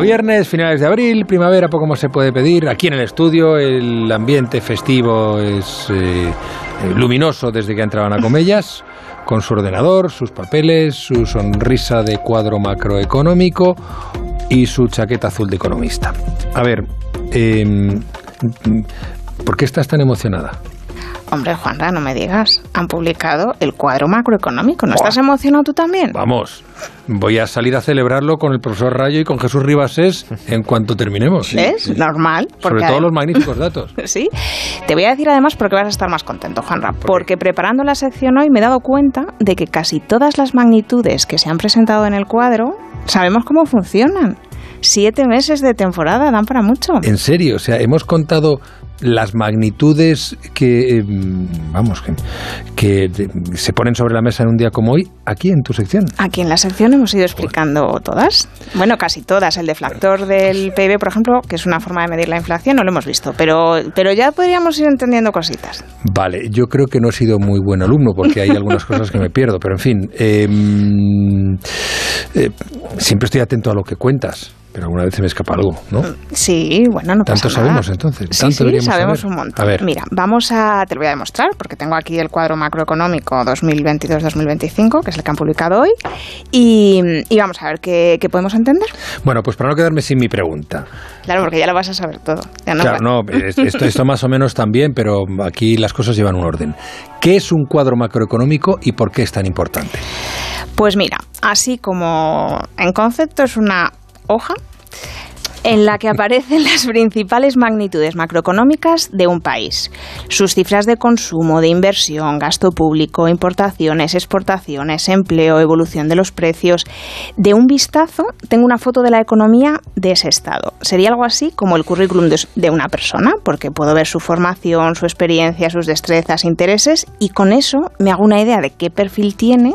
Viernes, finales de abril, primavera, poco más se puede pedir. Aquí en el estudio el ambiente festivo es eh, luminoso desde que entraban a Comellas, con su ordenador, sus papeles, su sonrisa de cuadro macroeconómico y su chaqueta azul de economista. A ver, em, ¿por qué estás tan emocionada? Hombre, Juanra, no me digas. Han publicado el cuadro macroeconómico. ¿No estás emocionado tú también? Vamos, voy a salir a celebrarlo con el profesor Rayo y con Jesús Ribasés en cuanto terminemos. ¿Es? Normal. Sobre todo los magníficos datos. sí. Te voy a decir además porque vas a estar más contento, Juanra. Porque preparando la sección hoy me he dado cuenta de que casi todas las magnitudes que se han presentado en el cuadro sabemos cómo funcionan. Siete meses de temporada dan para mucho. En serio, o sea, hemos contado las magnitudes que, eh, vamos, que, se ponen sobre la mesa en un día como hoy, aquí en tu sección. Aquí en la sección hemos ido explicando todas. Bueno, casi todas. El deflactor del PIB, por ejemplo, que es una forma de medir la inflación, no lo hemos visto, pero, pero ya podríamos ir entendiendo cositas. Vale, yo creo que no he sido muy buen alumno porque hay algunas cosas que me pierdo, pero en fin, em, eh, siempre estoy atento a lo que cuentas. Pero alguna vez se me escapa algo, ¿no? Sí, bueno, no pasa ¿Tanto sabemos entonces? Sí, sí, sabemos un montón. Mira, vamos a... Te lo voy a demostrar, porque tengo aquí el cuadro macroeconómico 2022-2025, que es el que han publicado hoy, y, vamos a ver qué, podemos entender. Bueno, pues para no quedarme sin mi pregunta. Claro, porque ya lo vas a saber todo. claro, no, esto, esto más o menos también, pero aquí las cosas llevan un orden. ¿Qué es un cuadro macroeconómico y por qué es tan importante? Pues mira, así como en concepto es una hoja en la que aparecen las principales magnitudes macroeconómicas de un país, sus cifras de consumo, de inversión, gasto público, importaciones, exportaciones, empleo, evolución de los precios. De un vistazo, tengo una foto de la economía de ese estado. Sería algo así como el currículum de una persona, porque puedo ver su formación, su experiencia, sus destrezas, intereses, y con eso me hago una idea de qué perfil tiene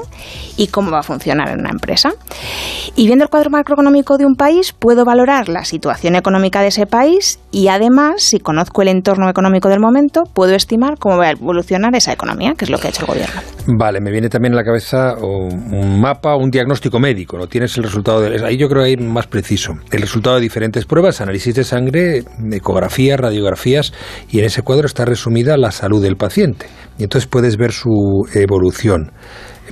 y cómo va a funcionar en una empresa. Y viendo el cuadro macroeconómico de un país, puedo valorar las situación económica de ese país y además, si conozco el entorno económico del momento, puedo estimar cómo va a evolucionar esa economía, que es lo que ha hecho el gobierno. Vale, me viene también a la cabeza un mapa, un diagnóstico médico, ¿no? Tienes el resultado de... Ahí yo creo hay más preciso. El resultado de diferentes pruebas, análisis de sangre, ecografías, radiografías, y en ese cuadro está resumida la salud del paciente. Y entonces puedes ver su evolución.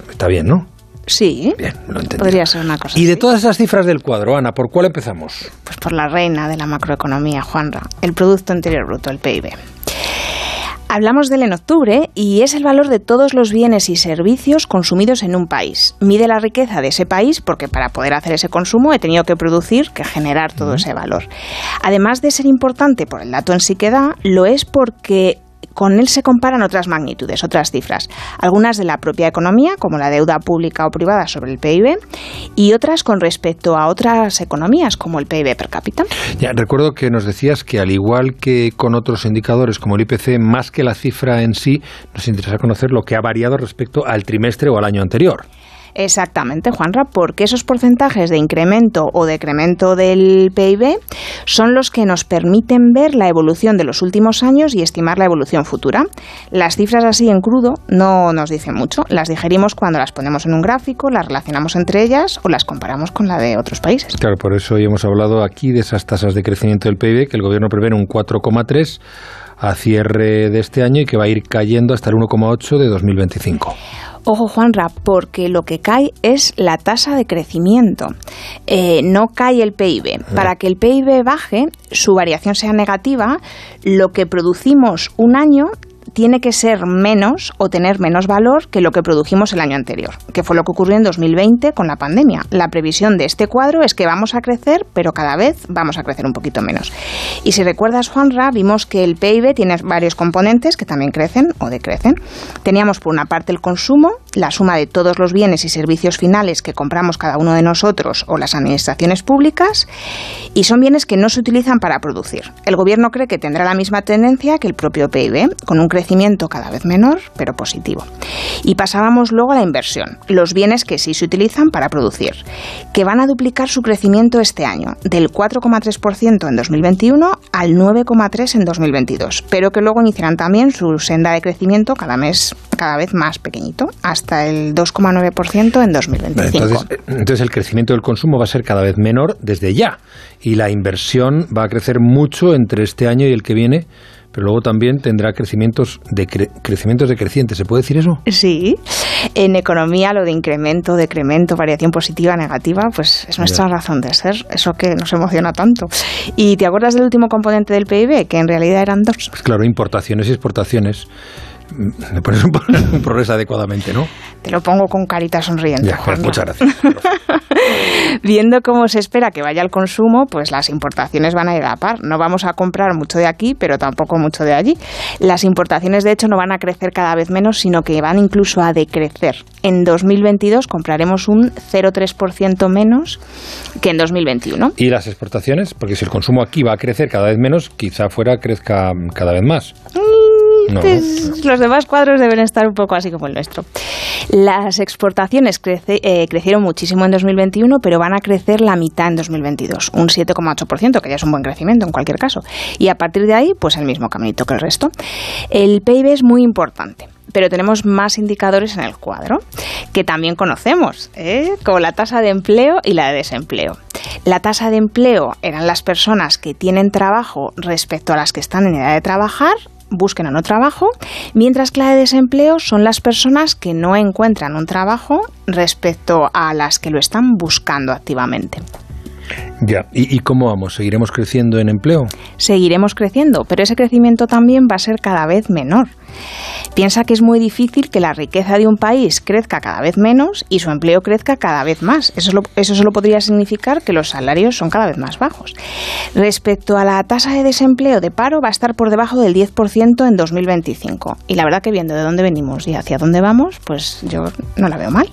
Está bien, ¿no? Sí, Bien, lo podría ser una cosa. Y de todas esas cifras del cuadro, Ana, ¿por cuál empezamos? Pues por la reina de la macroeconomía, Juanra, el Producto Interior Bruto, el PIB. Hablamos de él en octubre y es el valor de todos los bienes y servicios consumidos en un país. Mide la riqueza de ese país porque para poder hacer ese consumo he tenido que producir, que generar todo ese valor. Además de ser importante por el dato en sí que da, lo es porque con él se comparan otras magnitudes, otras cifras, algunas de la propia economía, como la deuda pública o privada sobre el PIB, y otras con respecto a otras economías, como el PIB per cápita. Ya, recuerdo que nos decías que al igual que con otros indicadores como el IPC, más que la cifra en sí, nos interesa conocer lo que ha variado respecto al trimestre o al año anterior. Exactamente, Juanra, porque esos porcentajes de incremento o decremento del PIB son los que nos permiten ver la evolución de los últimos años y estimar la evolución futura. Las cifras así en crudo no nos dicen mucho, las digerimos cuando las ponemos en un gráfico, las relacionamos entre ellas o las comparamos con la de otros países. Claro, por eso hoy hemos hablado aquí de esas tasas de crecimiento del PIB que el gobierno prevé un 4,3 a cierre de este año y que va a ir cayendo hasta el 1,8 de 2025. Ojo, Juanra, porque lo que cae es la tasa de crecimiento. Eh, no cae el PIB. Para que el PIB baje, su variación sea negativa, lo que producimos un año tiene que ser menos o tener menos valor que lo que produjimos el año anterior, que fue lo que ocurrió en 2020 con la pandemia. La previsión de este cuadro es que vamos a crecer, pero cada vez vamos a crecer un poquito menos. Y si recuerdas, Juanra, vimos que el PIB tiene varios componentes que también crecen o decrecen. Teníamos por una parte el consumo, la suma de todos los bienes y servicios finales que compramos cada uno de nosotros o las administraciones públicas, y son bienes que no se utilizan para producir. El gobierno cree que tendrá la misma tendencia que el propio PIB, con un crecimiento cada vez menor, pero positivo. Y pasábamos luego a la inversión, los bienes que sí se utilizan para producir, que van a duplicar su crecimiento este año, del 4,3% en 2021 al 9,3% en 2022, pero que luego iniciarán también su senda de crecimiento cada mes cada vez más pequeñito, hasta el 2,9% en 2025. Entonces, entonces el crecimiento del consumo va a ser cada vez menor desde ya y la inversión va a crecer mucho entre este año y el que viene pero luego también tendrá crecimientos de crecimientos decrecientes. ¿Se puede decir eso? Sí. En economía lo de incremento, decremento, variación positiva, negativa, pues es nuestra razón de ser, eso que nos emociona tanto. ¿Y te acuerdas del último componente del PIB, que en realidad eran dos? Pues claro, importaciones y exportaciones me pones un, progreso adecuadamente, ¿no? Te lo pongo con carita sonriente. muchas gracias. Viendo cómo se espera que vaya el consumo, pues las importaciones van a ir a par. No vamos a comprar mucho de aquí, pero tampoco mucho de allí. Las importaciones, de hecho, no van a crecer cada vez menos, sino que van incluso a decrecer. En 2022 compraremos un 0,3% menos que en 2021. ¿Y las exportaciones? Porque si el consumo aquí va a crecer cada vez menos, quizá fuera crezca cada vez más. Los demás cuadros deben estar un poco así como el nuestro. Las exportaciones eh, crecieron muchísimo en 2021, pero van a crecer la mitad en 2022, un 7,8%, que ya es un buen crecimiento en cualquier caso. Y a partir de ahí, pues el mismo caminito que el resto. El PIB es muy importante pero tenemos más indicadores en el cuadro que también conocemos, ¿eh? como la tasa de empleo y la de desempleo. La tasa de empleo eran las personas que tienen trabajo respecto a las que están en edad de trabajar busquen o no trabajo, mientras que la de desempleo son las personas que no encuentran un trabajo respecto a las que lo están buscando activamente. Ya, ¿Y, ¿y, cómo vamos? ¿Seguiremos creciendo en empleo? Seguiremos creciendo, pero ese crecimiento también va a ser cada vez menor. Piensa que es muy difícil que la riqueza de un país crezca cada vez menos y su empleo crezca cada vez más. Eso, eso solo podría significar que los salarios son cada vez más bajos. Respecto a la tasa de desempleo de paro, va a estar por debajo del 10% en 2025. Y la verdad que viendo de dónde venimos y hacia dónde vamos, pues yo no la veo mal.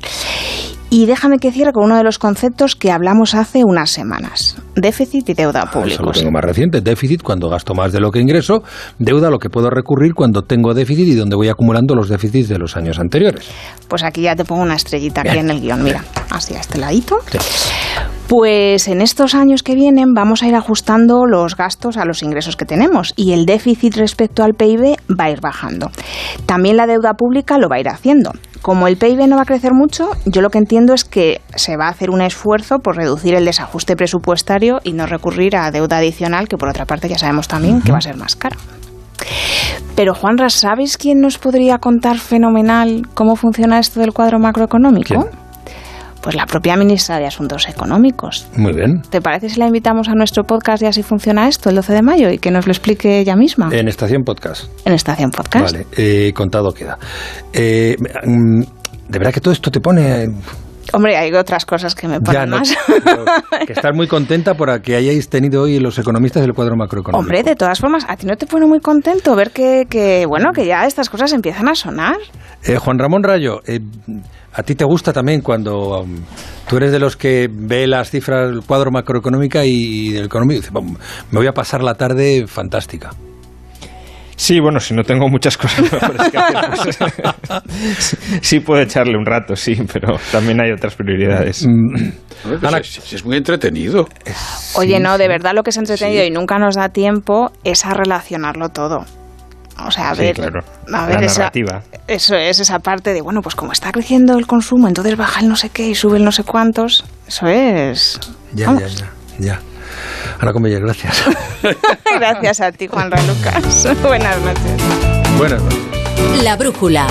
Y déjame que cierre con uno de los conceptos que hablamos hace unas semanas. Déficit y deuda ah, públicos. Eso lo tengo más reciente. Déficit cuando gasto más de lo que ingreso. Deuda lo que puedo recurrir cuando tengo déficit y donde voy acumulando los déficits de los años anteriores. Pues aquí ya te pongo una estrellita aquí en el guion. Mira, así a este ladito. Pues en estos años que vienen vamos a ir ajustando los gastos a los ingresos que tenemos y el déficit respecto al PIB va a ir bajando. También la deuda pública lo va a ir haciendo. Como el PIB no va a crecer mucho, yo lo que entiendo es que se va a hacer un esfuerzo por reducir el desajuste presupuestario y no recurrir a deuda adicional, que por otra parte ya sabemos también que va a ser más cara. Pero Juanra, ¿sabes quién nos podría contar fenomenal cómo funciona esto del cuadro macroeconómico? Pues la propia ministra de Asuntos Económicos. Muy bien. ¿Te parece si la invitamos a nuestro podcast y así funciona esto el 12 de mayo y que nos lo explique ella misma? En Estación Podcast. En Estación Podcast. Vale, eh, contado queda. Eh, mm, de verdad que todo esto te pone... Hombre, hay otras cosas que me ponen más. que estar muy contenta por que hayáis tenido hoy los economistas el cuadro macroeconómico. Hombre, de todas formas, ¿a ti no te pone muy contento ver que, que bueno, que ya estas cosas empiezan a sonar? Eh, Juan Ramón Rayo, ¿A ti te gusta también cuando um, tú eres de los que ve las cifras, el cuadro macroeconómico y, del económico y me voy a pasar la tarde fantástica? Sí, bueno, si no tengo muchas cosas mejores que hacer, pues, sí puedo echarle un rato, sí, pero también hay otras prioridades. Mm. es, muy entretenido. Oye, no, de verdad lo que es entretenido y nunca nos da tiempo es a relacionarlo todo. O sea, a ver, a ver esa, eso es esa parte de, bueno, pues como está creciendo el consumo, entonces baja el no sé qué y sube el no sé cuántos. Eso es... Ya, ya, ya, ya. Ana Comella, gracias. gracias a ti, Juan Lucas. Buenas noches. Buenas noches. La brújula.